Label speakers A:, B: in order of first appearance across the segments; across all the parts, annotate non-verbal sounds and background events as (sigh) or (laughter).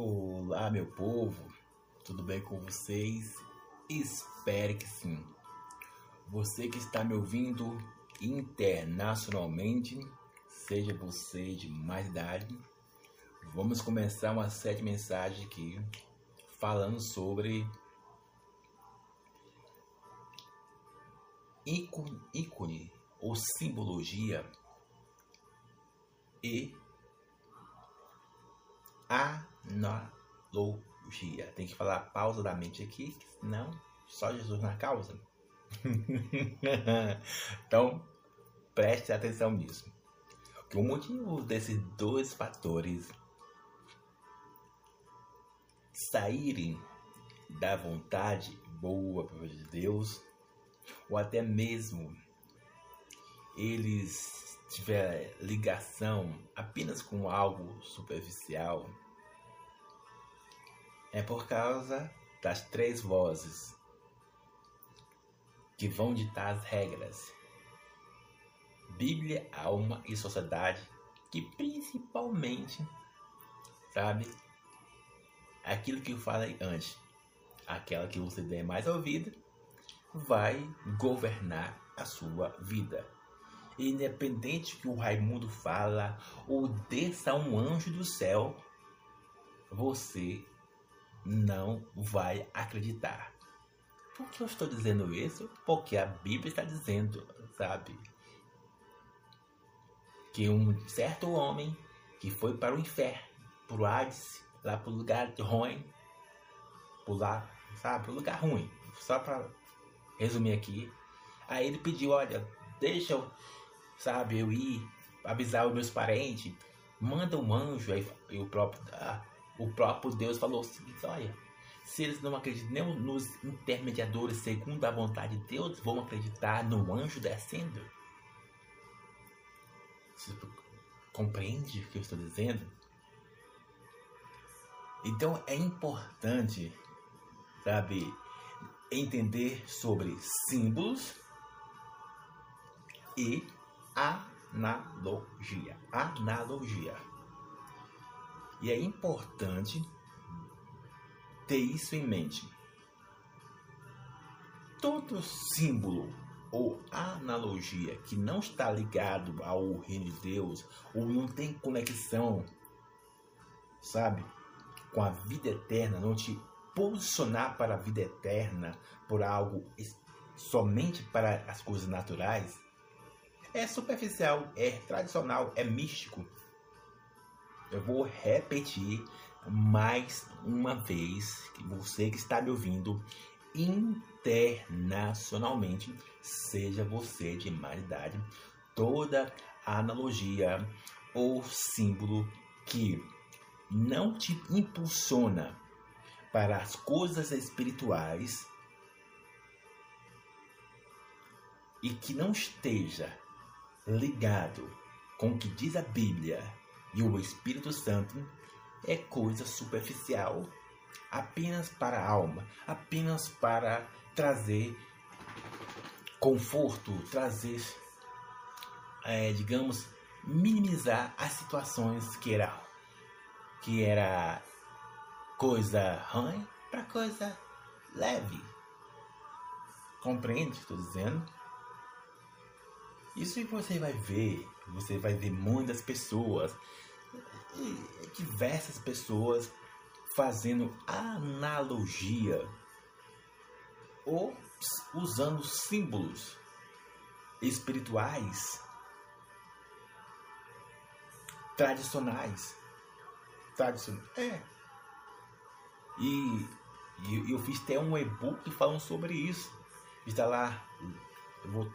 A: Olá, meu povo, tudo bem com vocês? Espero que sim. Você que está me ouvindo internacionalmente, seja você de mais idade, vamos começar uma série de mensagens aqui falando sobre ícone, ícone ou simbologia e analogia. Tem que falar pausadamente aqui, senão só Jesus na causa. (laughs) então, preste atenção nisso. O motivo desses dois fatores saírem da vontade boa de Deus, ou até mesmo eles tiver ligação apenas com algo superficial, é por causa das três vozes que vão ditar as regras: Bíblia, alma e sociedade, que principalmente, sabe, aquilo que eu falei antes, aquela que você der mais ouvido, vai governar a sua vida. Independente que o Raimundo fala ou desça um anjo do céu, você não vai acreditar. Por que eu estou dizendo isso? Porque a Bíblia está dizendo, sabe? Que um certo homem que foi para o inferno, para o Hades, lá para o lugar ruim, lá, sabe? Para o lugar ruim. Só para resumir aqui. Aí ele pediu, olha, deixa eu sabe? Eu ir avisar os meus parentes, manda um anjo. Aí o próprio, ah, o próprio Deus falou o seguinte: olha, se eles não acreditam nem nos intermediadores segundo a vontade de Deus, vão acreditar no anjo descendo. Você compreende o que eu estou dizendo? Então é importante, sabe, entender sobre símbolos e analogia. Analogia. E é importante ter isso em mente. Todo símbolo ou analogia que não está ligado ao reino de Deus ou não tem conexão, sabe, com a vida eterna, não te posicionar para a vida eterna por algo somente para as coisas naturais, é superficial, é tradicional, é místico. Eu vou repetir mais uma vez que você que está me ouvindo internacionalmente, seja você de mais idade, toda analogia ou símbolo que não te impulsiona para as coisas espirituais e que não esteja ligado com o que diz a Bíblia e o Espírito Santo é coisa superficial, apenas para a alma, apenas para trazer conforto, trazer, é, digamos, minimizar as situações que era que era coisa ruim para coisa leve. Compreende o que estou dizendo? Isso você vai ver, você vai ver muitas pessoas, diversas pessoas fazendo analogia ou usando símbolos espirituais tradicionais. Tradicionais. É. E, e eu fiz até um e-book falando sobre isso. Está lá. Eu vou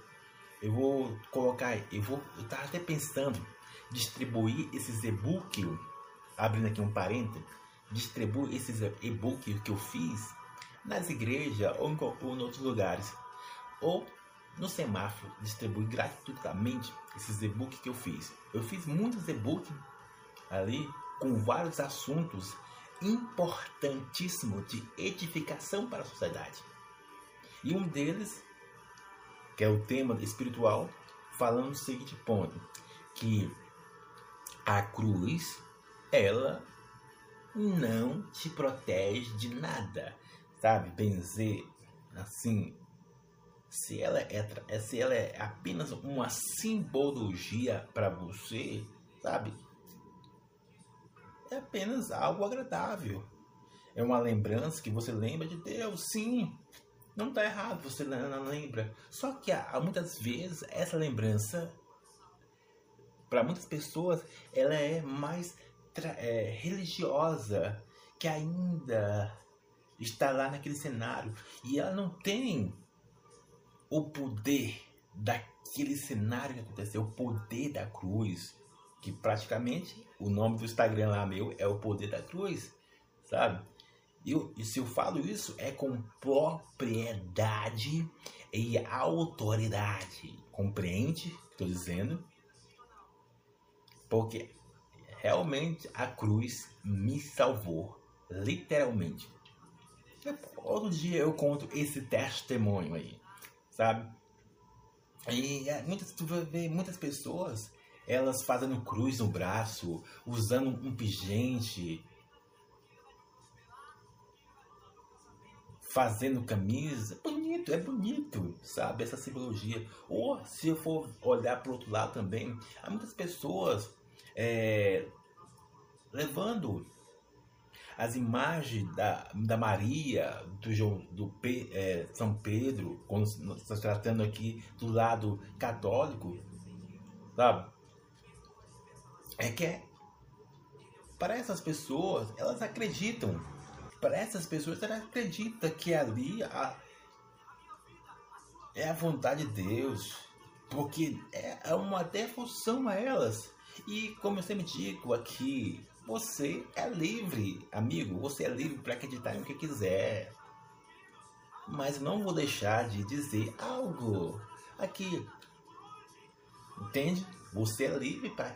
A: eu vou colocar, eu vou, eu tava até pensando distribuir esses e-book, abrindo aqui um parênteses, distribuir esses e-book que eu fiz nas igrejas ou em, ou em outros lugares. Ou no semáforo, distribuir gratuitamente esses e-books que eu fiz. Eu fiz muitos e-books ali com vários assuntos importantíssimos de edificação para a sociedade. E um deles que é o tema espiritual, falando o seguinte ponto, que a cruz, ela não te protege de nada, sabe? Benzer, assim, se ela é, se ela é apenas uma simbologia para você, sabe? É apenas algo agradável. É uma lembrança que você lembra de Deus, sim. Não está errado, você não lembra. Só que há, muitas vezes essa lembrança, para muitas pessoas, ela é mais é, religiosa, que ainda está lá naquele cenário. E ela não tem o poder daquele cenário que aconteceu, o poder da cruz. Que praticamente o nome do Instagram lá meu é o poder da cruz, sabe? Eu, e se eu falo isso, é com propriedade e autoridade. Compreende o que estou dizendo? Porque realmente a cruz me salvou. Literalmente. Todo dia eu conto esse testemunho aí, sabe? E é, muitas, tu vai ver muitas pessoas, elas fazendo cruz no braço, usando um pingente, fazendo camisa, bonito, é bonito, sabe? Essa simbologia. Ou se eu for olhar para o outro lado também, há muitas pessoas é, levando as imagens da, da Maria, do, João, do é, São Pedro, quando estamos tratando aqui do lado católico, sabe? É que é, para essas pessoas, elas acreditam para essas pessoas, ela acredita que ali a, é a vontade de Deus, porque é, é uma devoção a elas. E como eu sempre digo aqui, você é livre, amigo, você é livre para acreditar em o que quiser. Mas não vou deixar de dizer algo aqui. Entende? Você é livre para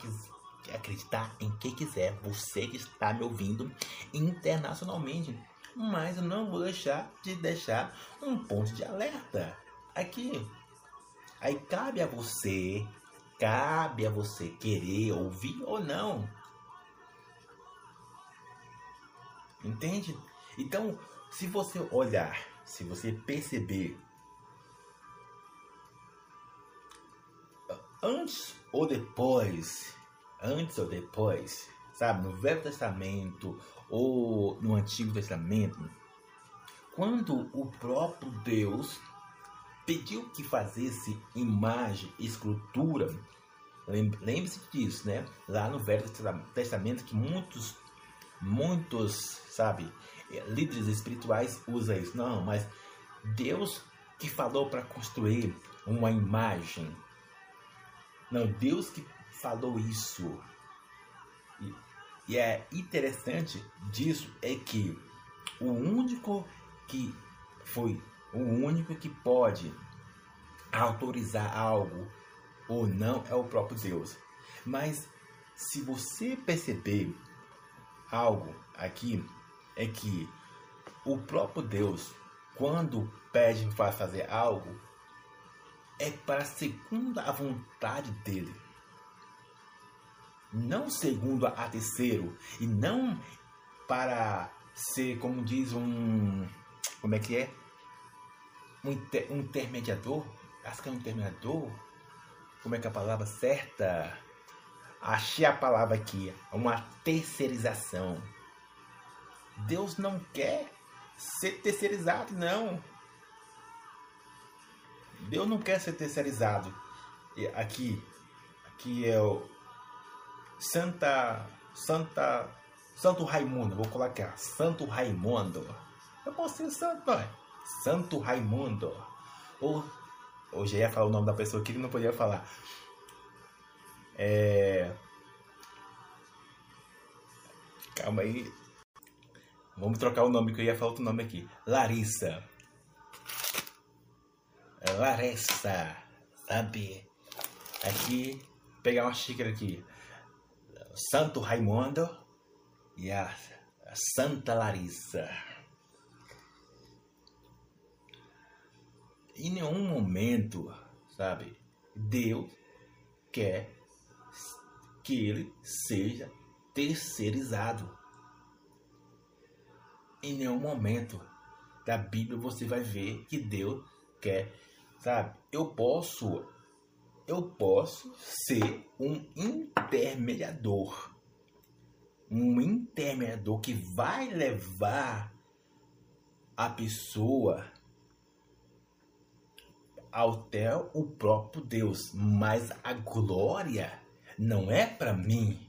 A: acreditar em que quiser, você que está me ouvindo internacionalmente. Mas eu não vou deixar de deixar um ponto de alerta aqui. Aí cabe a você, cabe a você querer ouvir ou não. Entende? Então, se você olhar, se você perceber antes ou depois antes ou depois, sabe, no Velho Testamento ou no Antigo Testamento, quando o próprio Deus pediu que fazesse imagem, escultura, lembre-se disso, né? Lá no Velho Testamento que muitos, muitos, sabe, líderes espirituais usam isso. Não, mas Deus que falou para construir uma imagem. Não, Deus que falou isso. E, e é interessante disso é que o único que foi o único que pode autorizar algo ou não é o próprio Deus. Mas se você perceber algo aqui, é que o próprio Deus, quando pede para fazer algo, é para segundo a vontade dele não segundo a terceiro e não para ser, como diz um, como é que é, um, inter, um intermediador, acho que é um intermediador, como é que é a palavra certa? Achei a palavra aqui, uma terceirização. Deus não quer ser terceirizado, não. Deus não quer ser terceirizado. Aqui, aqui é o Santa. Santa. Santo Raimundo, vou colocar. Santo Raimundo. Eu posso ser santo, é? Santo Raimundo. Ou. Hoje ia falar o nome da pessoa que não podia falar. É. Calma aí. Vamos trocar o nome que eu ia falar outro nome aqui. Larissa. Larissa. Sabe? Aqui. Pegar uma xícara aqui. Santo Raimundo e a Santa Larissa. Em nenhum momento, sabe, Deus quer que ele seja terceirizado. em nenhum momento da Bíblia você vai ver que Deus quer, sabe? Eu posso eu posso ser um intermediador. Um intermediador que vai levar a pessoa até o próprio Deus, mas a glória não é para mim.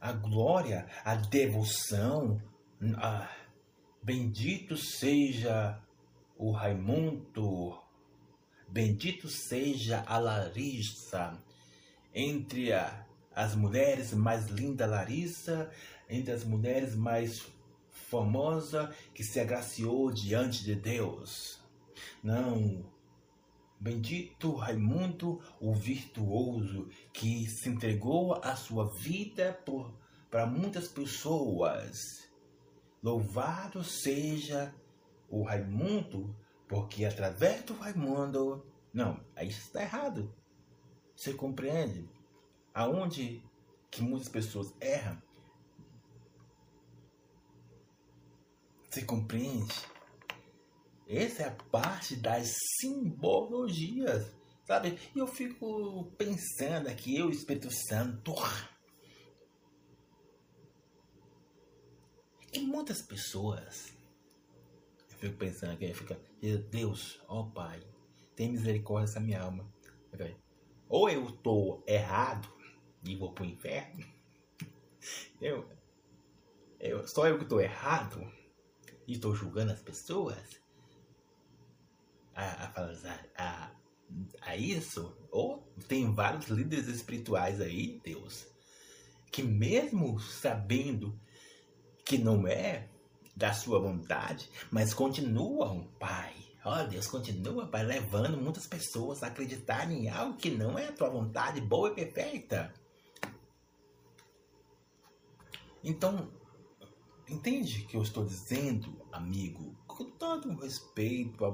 A: A glória, a devoção, a... bendito seja o Raimundo, bendito seja a Larissa, entre as mulheres mais linda Larissa, entre as mulheres mais famosa que se agraciou diante de Deus. Não, Bendito Raimundo, o virtuoso, que se entregou a sua vida para muitas pessoas. Louvado seja o Raimundo, porque através do Raimundo. Não, aí está errado. Você compreende? Aonde que muitas pessoas erram? Você compreende? Essa é a parte das simbologias, sabe? E eu fico pensando aqui, eu, Espírito Santo. E muitas pessoas, fico pensando aqui, fica, Deus, ó oh Pai, tem misericórdia dessa minha alma. Ou eu estou errado e vou pro inferno, (laughs) eu, eu, só eu que estou errado e estou julgando as pessoas, a, a, a, a isso, ou tem vários líderes espirituais aí, Deus, que mesmo sabendo que não é da sua vontade, mas continuam, Pai. Ó oh, Deus, continua, Pai, levando muitas pessoas a acreditarem em algo que não é a tua vontade boa e perfeita. Então, entende o que eu estou dizendo, amigo? com todo respeito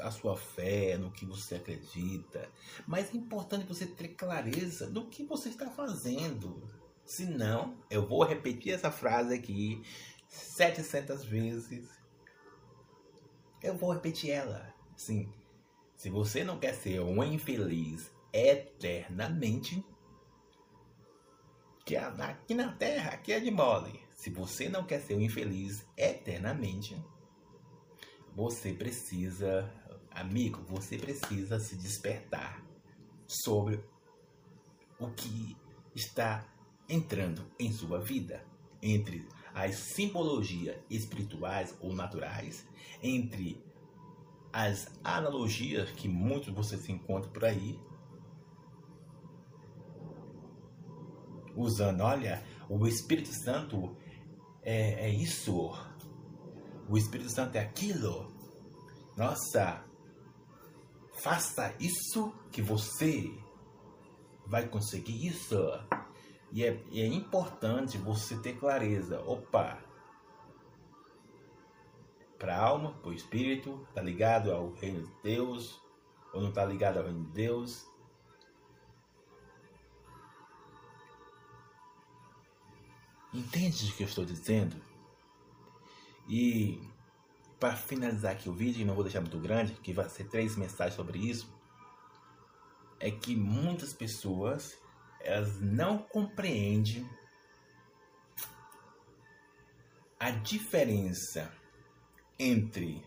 A: à sua fé, no que você acredita, mas é importante você ter clareza do que você está fazendo. Senão, eu vou repetir essa frase aqui 700 vezes. Eu vou repetir ela. Sim. Se você não quer ser um infeliz eternamente, que aqui na Terra, aqui é de mole. Se você não quer ser um infeliz eternamente, você precisa, amigo, você precisa se despertar sobre o que está entrando em sua vida, entre as simbologias espirituais ou naturais, entre as analogias que muitos você se encontra por aí, usando, olha, o Espírito Santo é, é isso, o Espírito Santo é aquilo. Nossa, faça isso que você vai conseguir isso. E é, é importante você ter clareza. Opa, para a alma, para o espírito, está ligado ao reino de Deus ou não está ligado ao reino de Deus. Entende o que eu estou dizendo? E para finalizar aqui o vídeo, e não vou deixar muito grande, que vai ser três mensagens sobre isso, é que muitas pessoas elas não compreendem a diferença entre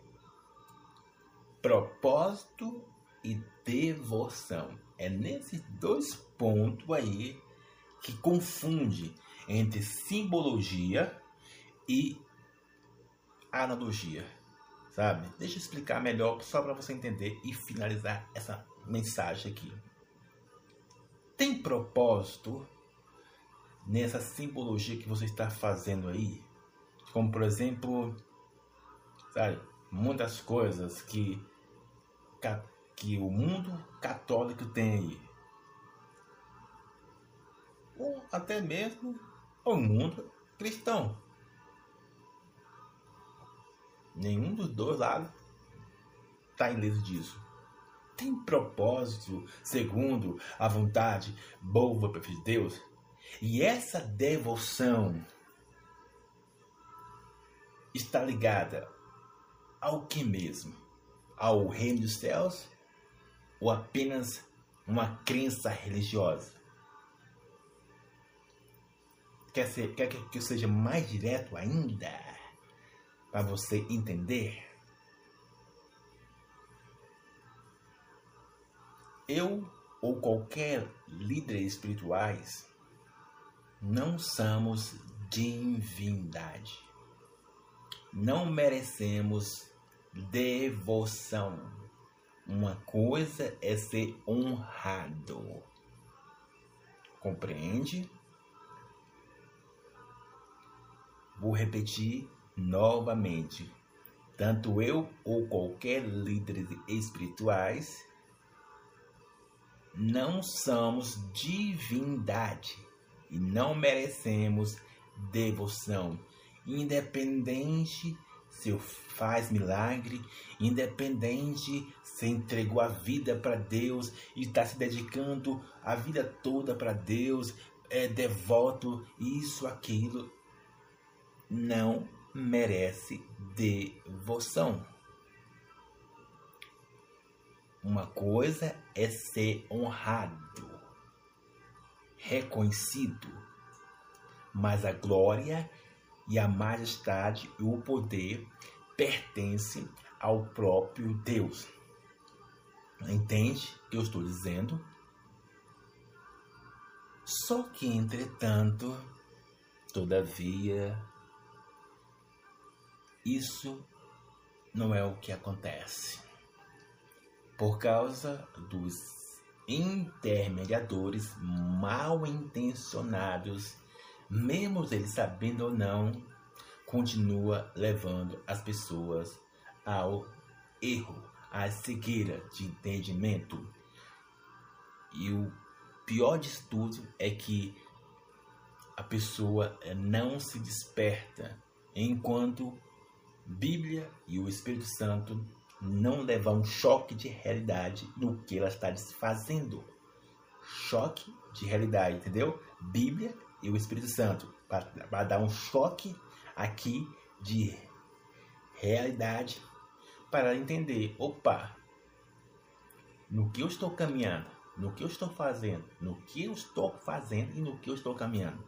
A: propósito e devoção. É nesses dois pontos aí que confunde entre simbologia e analogia, sabe? Deixa eu explicar melhor só para você entender e finalizar essa mensagem aqui. Tem propósito nessa simbologia que você está fazendo aí? Como por exemplo, sabe, muitas coisas que que o mundo católico tem aí. Ou até mesmo o mundo cristão. Nenhum dos dois lados está ileso disso. Tem propósito segundo a vontade boa de Deus. E essa devoção está ligada ao que mesmo? Ao reino dos céus ou apenas uma crença religiosa? Quer, ser, quer que eu seja mais direto ainda? Para você entender? Eu ou qualquer líder espirituais não somos divindade. Não merecemos devoção. Uma coisa é ser honrado. Compreende? Vou repetir novamente. Tanto eu ou qualquer líder espirituais não somos divindade e não merecemos devoção, independente se faz milagre, independente se entregou a vida para Deus e está se dedicando a vida toda para Deus, é devoto, isso, aquilo, não merece devoção. Uma coisa é ser honrado, reconhecido, mas a glória e a majestade e o poder pertencem ao próprio Deus. Entende o que eu estou dizendo? Só que, entretanto, todavia, isso não é o que acontece por causa dos intermediadores mal intencionados, mesmo eles sabendo ou não, continua levando as pessoas ao erro, à cegueira de entendimento. E o pior de tudo é que a pessoa não se desperta enquanto Bíblia e o Espírito Santo não levar um choque de realidade no que ela está desfazendo. Choque de realidade, entendeu? Bíblia e o Espírito Santo para dar um choque aqui de realidade para entender, opa, no que eu estou caminhando, no que eu estou fazendo, no que eu estou fazendo e no que eu estou caminhando.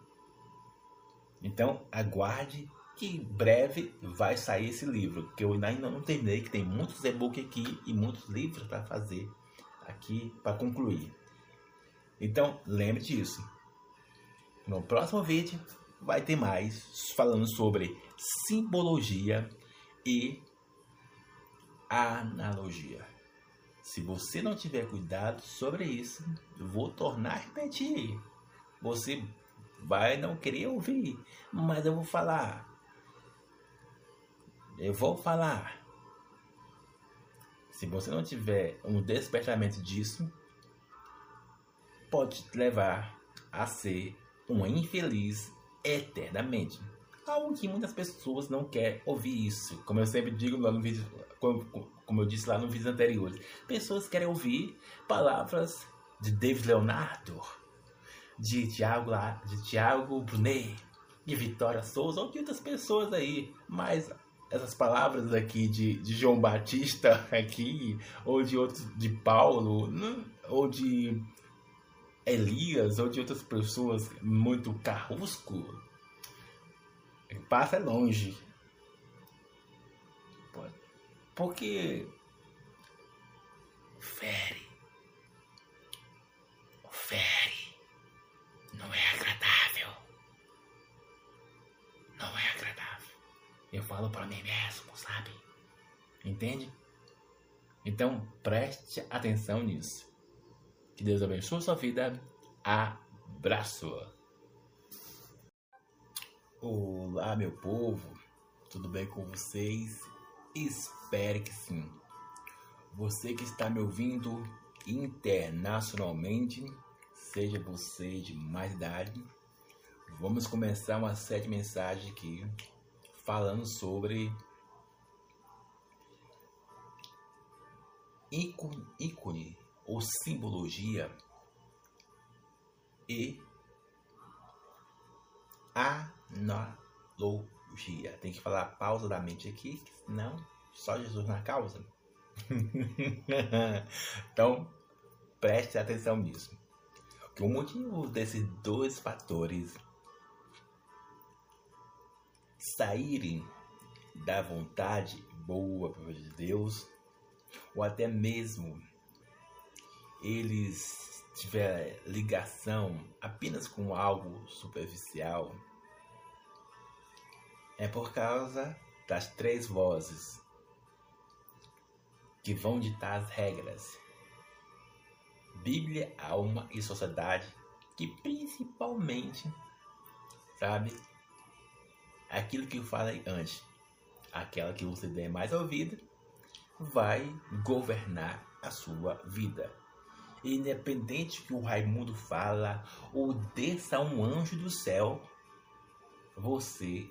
A: Então, aguarde que breve vai sair esse livro, que eu ainda não terminei, que tem muitos e-books aqui e muitos livros para fazer aqui para concluir. Então, lembre disso. No próximo vídeo vai ter mais falando sobre simbologia e analogia. Se você não tiver cuidado sobre isso, vou tornar a repetir. Você vai não querer ouvir, mas eu vou falar. Eu vou falar. Se você não tiver um despertamento disso, pode te levar a ser um infeliz eternamente. Algo que muitas pessoas não querem ouvir isso. Como eu sempre digo lá no vídeo, como, como eu disse lá no vídeo anterior, pessoas querem ouvir palavras de David Leonardo, de Tiago, de Tiago Brunet, de Vitória Souza ou de outras pessoas aí, mas essas palavras aqui de, de João Batista (laughs) aqui, ou de outros, de Paulo, né? ou de Elias, ou de outras pessoas muito carrusco, passa longe. Porque fere, fere, não é agradável, eu falo para mim mesmo, sabe? Entende? Então preste atenção nisso. Que Deus abençoe sua vida. Abraço. Olá, meu povo. Tudo bem com vocês? Espero que sim. Você que está me ouvindo internacionalmente, seja você de mais idade, vamos começar uma série de mensagens aqui falando sobre ícone, ícone ou simbologia e analogia. Tem que falar pausadamente aqui, senão só Jesus na causa. (laughs) então, preste atenção nisso. Que o motivo desses dois fatores saírem da vontade boa de Deus, ou até mesmo eles tiverem ligação apenas com algo superficial, é por causa das três vozes que vão ditar as regras. Bíblia, alma e sociedade, que principalmente, sabe, aquilo que eu falei antes, aquela que você der mais ouvido, vai governar a sua vida. Independente que o Raimundo fala ou desça um anjo do céu, você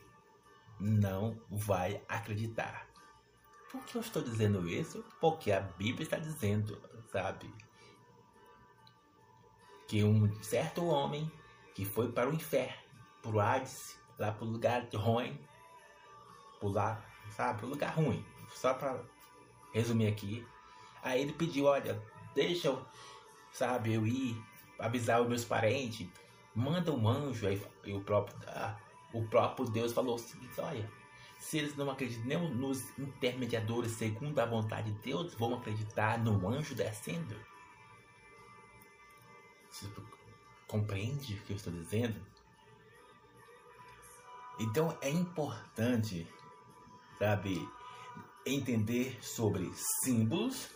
A: não vai acreditar. Por que eu estou dizendo isso? Porque a Bíblia está dizendo, sabe? Que um certo homem que foi para o inferno, para o Hades, lá para o lugar ruim, lá, sabe? Para o lugar ruim. Só para resumir aqui. Aí ele pediu, olha, deixa eu, sabe, eu ir avisar os meus parentes, manda um anjo. Aí o próprio, ah, o próprio Deus falou o seguinte, olha, se eles não acreditam nem nos intermediadores segundo a vontade de Deus, vão acreditar no anjo descendo? Você compreende o que eu estou dizendo? Então é importante, sabe, entender sobre símbolos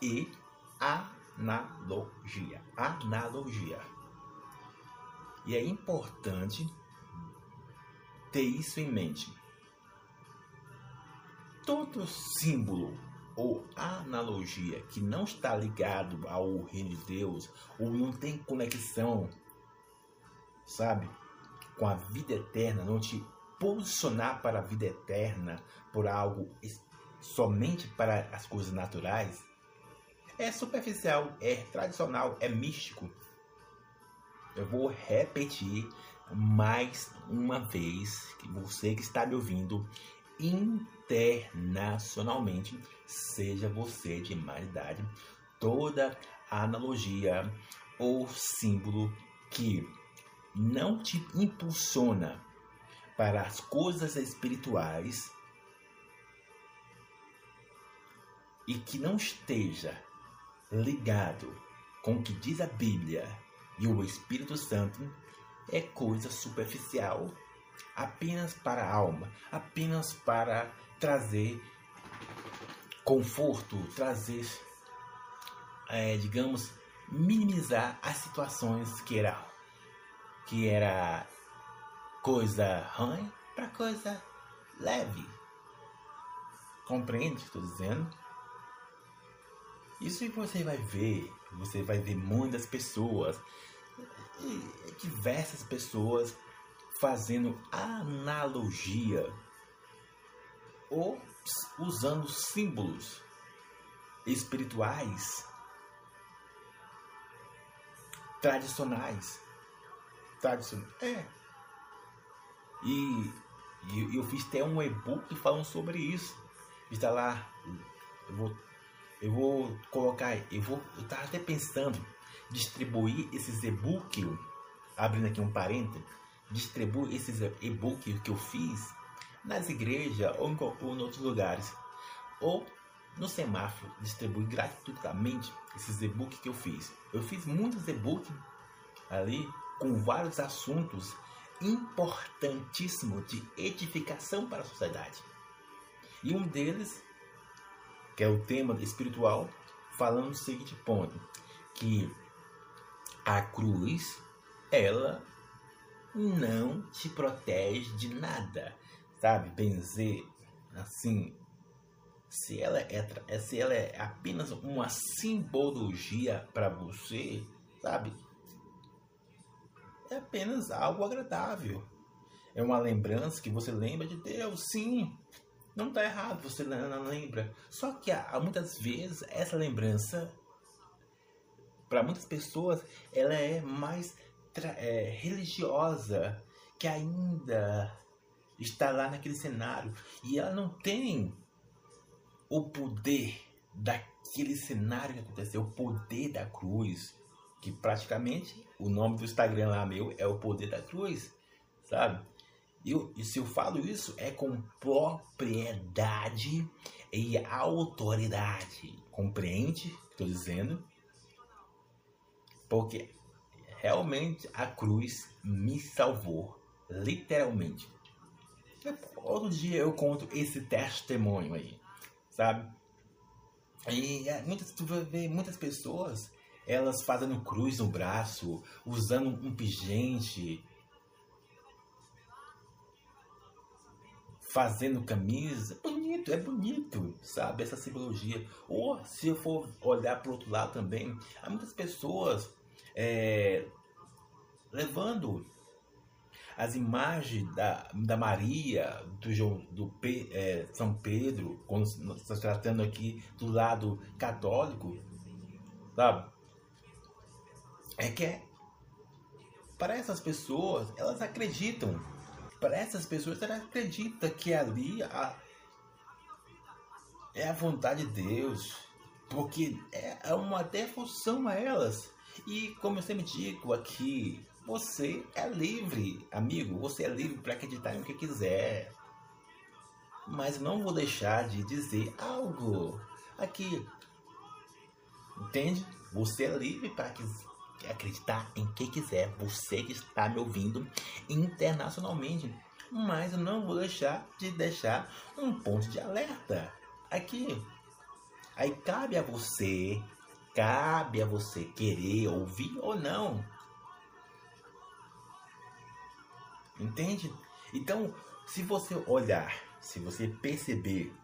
A: e analogia. Analogia. E é importante ter isso em mente. Todo símbolo ou analogia que não está ligado ao reino de Deus ou não tem conexão, sabe, com a vida eterna, não te posicionar para a vida eterna por algo somente para as coisas naturais, é superficial, é tradicional, é místico. Eu vou repetir mais uma vez que você que está me ouvindo internacionalmente, seja você de mais idade, toda analogia ou símbolo que não te impulsiona para as coisas espirituais e que não esteja ligado com o que diz a Bíblia e o Espírito Santo é coisa superficial, apenas para a alma, apenas para trazer conforto, trazer, é, digamos, minimizar as situações que era, que era coisa ruim para coisa leve. Compreende o que estou dizendo? Isso que você vai ver, você vai ver muitas pessoas diversas pessoas fazendo analogia ou usando símbolos espirituais tradicionais. Tradicionais. É. E, e eu fiz até um e-book falando sobre isso. Está lá. Eu vou, eu vou colocar. Eu vou. Eu estava até pensando distribuir esses e-books, abrindo aqui um parênteses, distribuir esses e-books que eu fiz nas igrejas ou em, ou em outros lugares. Ou no semáforo, distribuir gratuitamente esses e-books que eu fiz. Eu fiz muitos e-books ali com vários assuntos importantíssimos de edificação para a sociedade. E um deles, que é o tema espiritual, falando o seguinte ponto, que a cruz, ela não te protege de nada, sabe? Benzer, assim, se ela é, se ela é apenas uma simbologia para você, sabe? É apenas algo agradável. É uma lembrança que você lembra de Deus, sim. Não está errado, você não, lembra. Só que há, muitas vezes essa lembrança para muitas pessoas ela é mais é, religiosa que ainda está lá naquele cenário e ela não tem o poder daquele cenário que aconteceu, o poder da cruz, que praticamente o nome do Instagram lá meu é o poder da cruz, sabe? Eu, e se eu falo isso é com propriedade e autoridade. Compreende? Estou dizendo. Porque realmente a cruz me salvou. Literalmente. Outro dia eu conto esse testemunho aí. Sabe? E é, muitas, tu ver muitas pessoas elas fazendo cruz no braço, usando um pingente, fazendo camisa. Bonito, é bonito, sabe? Essa simbologia. Ou se eu for olhar para o outro lado também, há muitas pessoas é, levando as imagens da, da Maria, do, João, do é, São Pedro, quando nós estamos tratando aqui do lado católico, sabe? É que é, para essas pessoas, elas acreditam para essas pessoas, ela acredita que ali a, é a vontade de Deus, porque é uma devoção a elas. E como eu sempre digo aqui, você é livre, amigo, você é livre para acreditar em o que quiser. Mas não vou deixar de dizer algo aqui. Entende? Você é livre para acreditar em quem quiser, você que está me ouvindo internacionalmente. Mas eu não vou deixar de deixar um ponto de alerta aqui. Aí cabe a você, cabe a você querer ouvir ou não. Entende? Então, se você olhar, se você perceber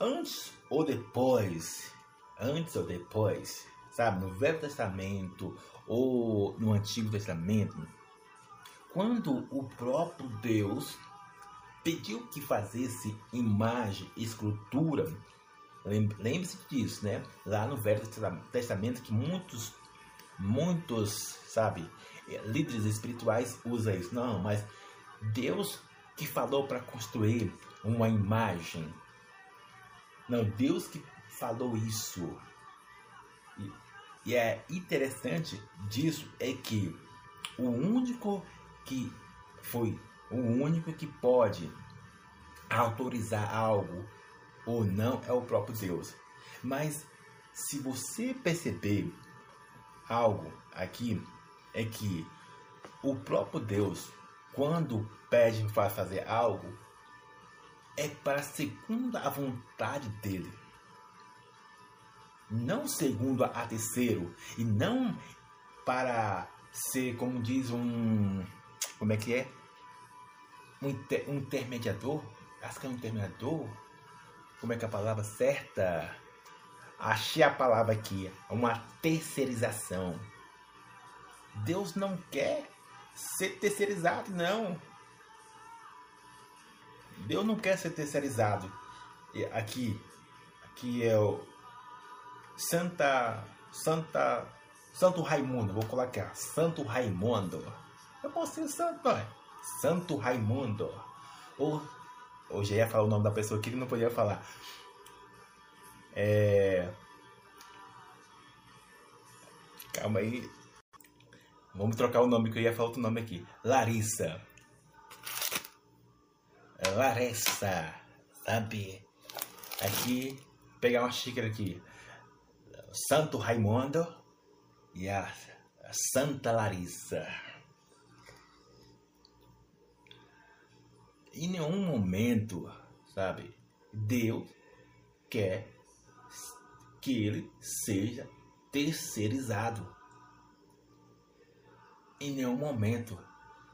A: antes ou depois antes ou depois, sabe, no Velho Testamento ou no Antigo Testamento, quando o próprio Deus pediu que fazesse imagem, escultura, lembre-se disso, né? Lá no Velho Testamento que muitos, muitos, sabe, líderes espirituais usam isso. Não, mas Deus que falou para construir uma imagem. Não, Deus que falou isso. E, e é interessante disso é que o único que foi o único que pode autorizar algo ou não é o próprio Deus. Mas se você perceber algo aqui, é que o próprio Deus, quando pede para fazer algo, é para segundo a vontade dele não segundo a terceiro e não para ser, como diz um, como é que é, um, inter, um intermediador, acho que é um intermediador, como é que é a palavra certa? Achei a palavra aqui, uma terceirização. Deus não quer ser terceirizado, não. Deus não quer ser terceirizado. Aqui, aqui é o, Santa. Santa. Santo Raimundo, vou colocar. Santo Raimundo. Eu posso ser santo, é? Santo Raimundo. Ou. Já ia falar o nome da pessoa que ele não podia falar. É. Calma aí. Vamos trocar o nome que eu ia falar outro nome aqui. Larissa. Larissa. Sabe? Aqui. Pegar uma xícara aqui. Santo Raimundo e a Santa Larissa. Em nenhum momento, sabe, Deus quer que ele seja terceirizado. Em nenhum momento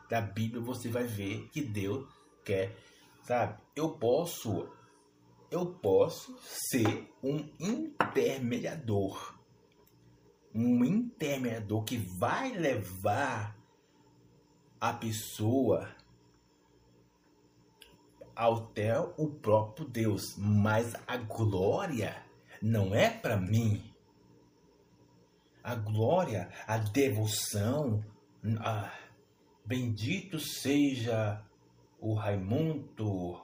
A: da Bíblia você vai ver que Deus quer, sabe? Eu posso eu posso ser um intermediador. Um intermediador que vai levar a pessoa até o próprio Deus, mas a glória não é para mim. a glória, a devoção. Ah, bendito seja o Raimundo,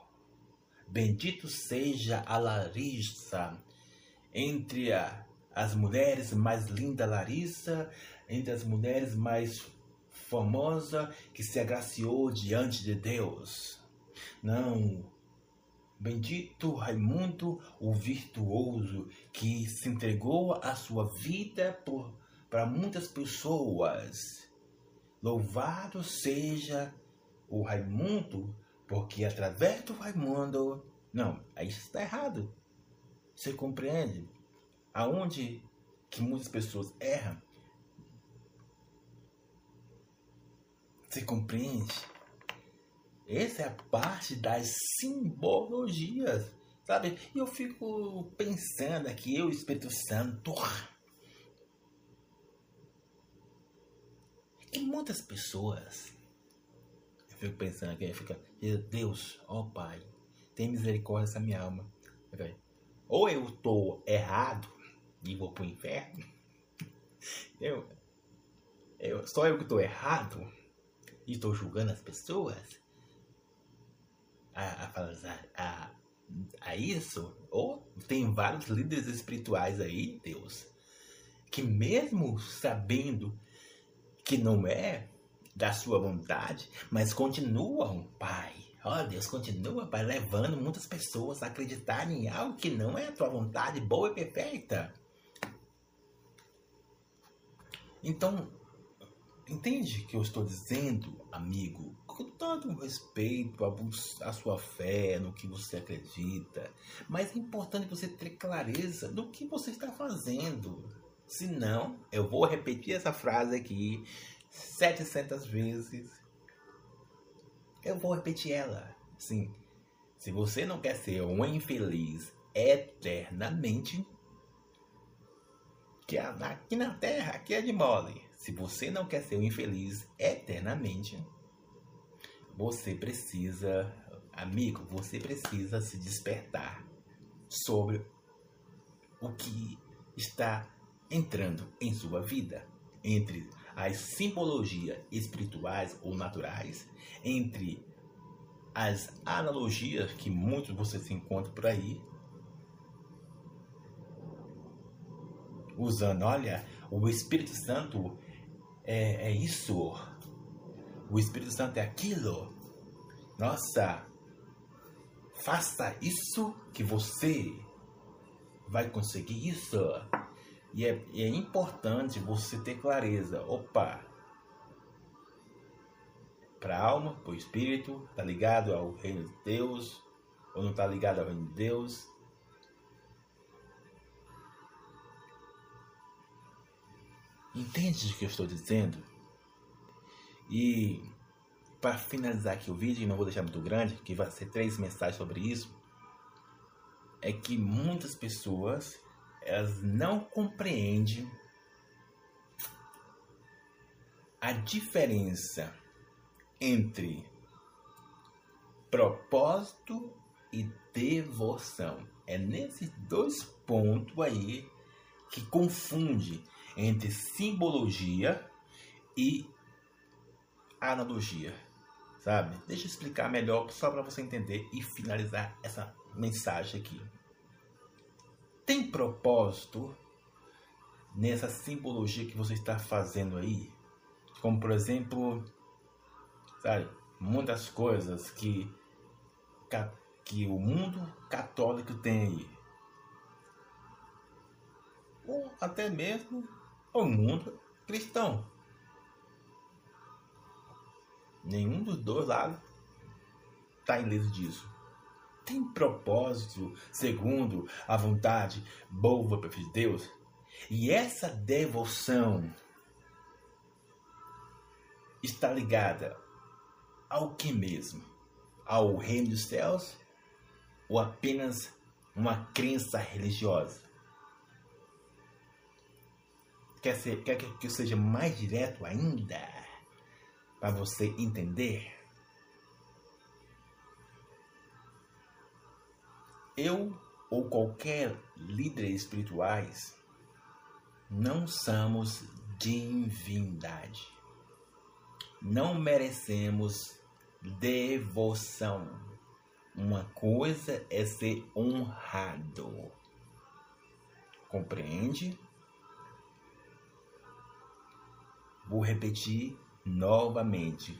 A: bendito seja a Larissa, entre as mulheres mais linda Larissa, entre as mulheres mais famosa que se agraciou diante de Deus. Não, Bendito Raimundo, o virtuoso, que se entregou a sua vida para muitas pessoas. Louvado seja o Raimundo, porque através do Raimundo. Não, aí está errado. Você compreende? Aonde que muitas pessoas erram? Você compreende? Essa é a parte das simbologias, sabe? E eu fico pensando aqui, eu, Espírito Santo, e muitas pessoas, eu fico pensando aqui, fica, Deus, ó oh Pai, tem misericórdia dessa minha alma. Ou eu tô errado e vou pro inferno, eu, eu, só eu que tô errado e estou julgando as pessoas, a, a, a, a isso, ou tem vários líderes espirituais aí, Deus, que mesmo sabendo que não é da sua vontade, mas continuam, Pai. Ó oh, Deus, continua, Pai, levando muitas pessoas a acreditarem em algo que não é a tua vontade boa e perfeita. Então, entende o que eu estou dizendo, amigo? com todo respeito à sua fé, no que você acredita, mas é importante você ter clareza do que você está fazendo. Senão, eu vou repetir essa frase aqui 700 vezes. Eu vou repetir ela. Sim. Se você não quer ser um infeliz eternamente, que aqui na Terra, aqui é de mole. Se você não quer ser um infeliz eternamente, você precisa, amigo, você precisa se despertar sobre o que está entrando em sua vida, entre as simbologias espirituais ou naturais, entre as analogias que muitos você se encontra por aí, usando, olha, o Espírito Santo é, é isso, o Espírito Santo é aquilo. Nossa, faça isso que você vai conseguir isso. E é, e é importante você ter clareza. Opa, para a alma, para o espírito, tá ligado ao reino de Deus ou não tá ligado ao reino de Deus? Entende o que eu estou dizendo? E para finalizar aqui o vídeo, e não vou deixar muito grande, que vai ser três mensagens sobre isso, é que muitas pessoas elas não compreendem a diferença entre propósito e devoção. É nesses dois pontos aí que confunde entre simbologia e analogia, sabe? Deixa eu explicar melhor só para você entender e finalizar essa mensagem aqui. Tem propósito nessa simbologia que você está fazendo aí? Como por exemplo, sabe, muitas coisas que que o mundo católico tem aí. Ou até mesmo o mundo cristão. Nenhum dos dois lados está ileso disso. Tem propósito segundo a vontade boa de Deus. E essa devoção está ligada ao que mesmo? Ao reino dos céus ou apenas uma crença religiosa? Quer, ser, quer que eu seja mais direto ainda? para você entender. Eu ou qualquer líder espirituais não somos divindade. Não merecemos devoção. Uma coisa é ser honrado. Compreende? Vou repetir novamente.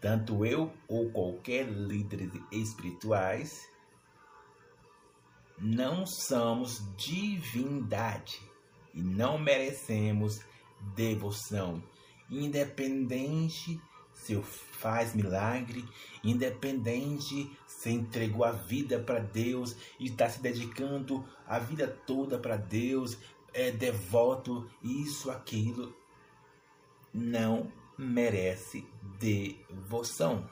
A: Tanto eu ou qualquer líder espirituais não somos divindade e não merecemos devoção, independente se faz milagre, independente se entregou a vida para Deus e está se dedicando a vida toda para Deus, é devoto, isso, aquilo, não merece devoção.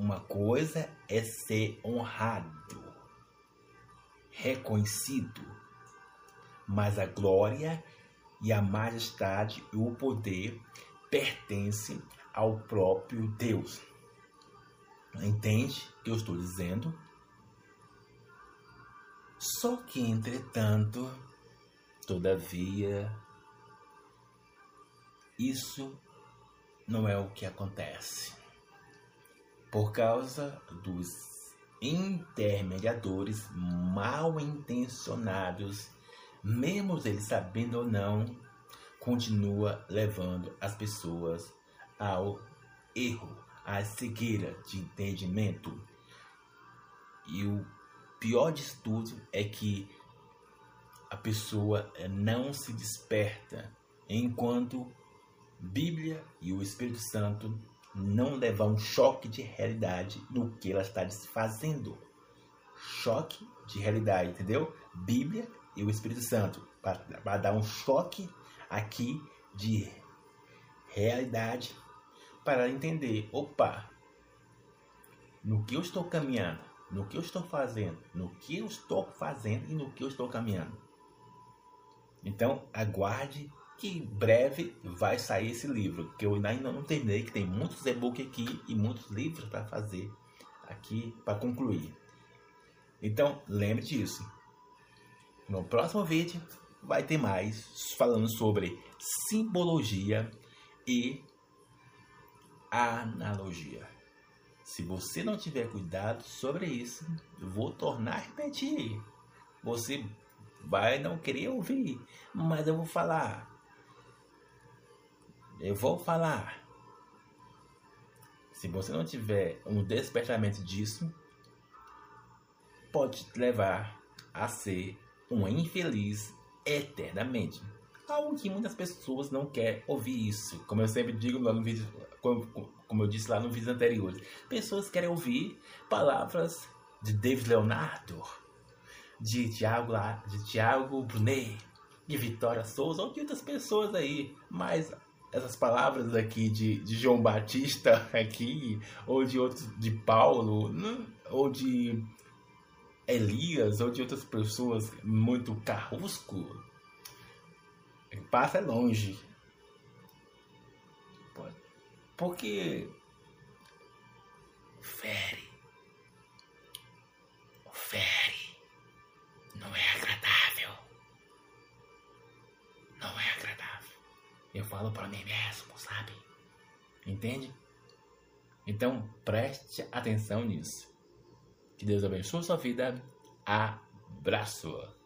A: Uma coisa é ser honrado, reconhecido, mas a glória e a majestade e o poder pertencem ao próprio Deus. Entende o que eu estou dizendo? Só que, entretanto, todavia, isso não é o que acontece. Por causa dos intermediadores mal intencionados, mesmo eles sabendo ou não, continua levando as pessoas ao erro, à cegueira de entendimento. E o pior de tudo é que a pessoa não se desperta enquanto Bíblia e o Espírito Santo não levam um choque de realidade no que ela está desfazendo. Choque de realidade, entendeu? Bíblia e o Espírito Santo para dar um choque aqui de realidade para entender, opa, no que eu estou caminhando, no que eu estou fazendo, no que eu estou fazendo e no que eu estou caminhando. Então, aguarde que breve vai sair esse livro, que eu ainda não terminei, que tem muitos e-books aqui e muitos livros para fazer aqui para concluir. Então, lembre disso. No próximo vídeo vai ter mais falando sobre simbologia e analogia. Se você não tiver cuidado sobre isso, vou tornar a repetir. Você vai não querer ouvir, mas eu vou falar. Eu vou falar. Se você não tiver um despertamento disso, pode te levar a ser um infeliz eternamente. Algo que muitas pessoas não querem ouvir isso. Como eu sempre digo lá no vídeo, como, como eu disse lá no vídeo anterior. Pessoas querem ouvir palavras de David Leonardo, de Tiago, de Tiago Brunet, de Vitória Souza ou de outras pessoas aí. Mas essas palavras aqui de, de João Batista (laughs) aqui, ou de outros, de Paulo, né? ou de Elias, ou de outras pessoas muito carrusco, passa longe. Porque fere, fere, não é agradável. Eu falo para mim mesmo, sabe? Entende? Então preste atenção nisso. Que Deus abençoe sua vida. Abraço.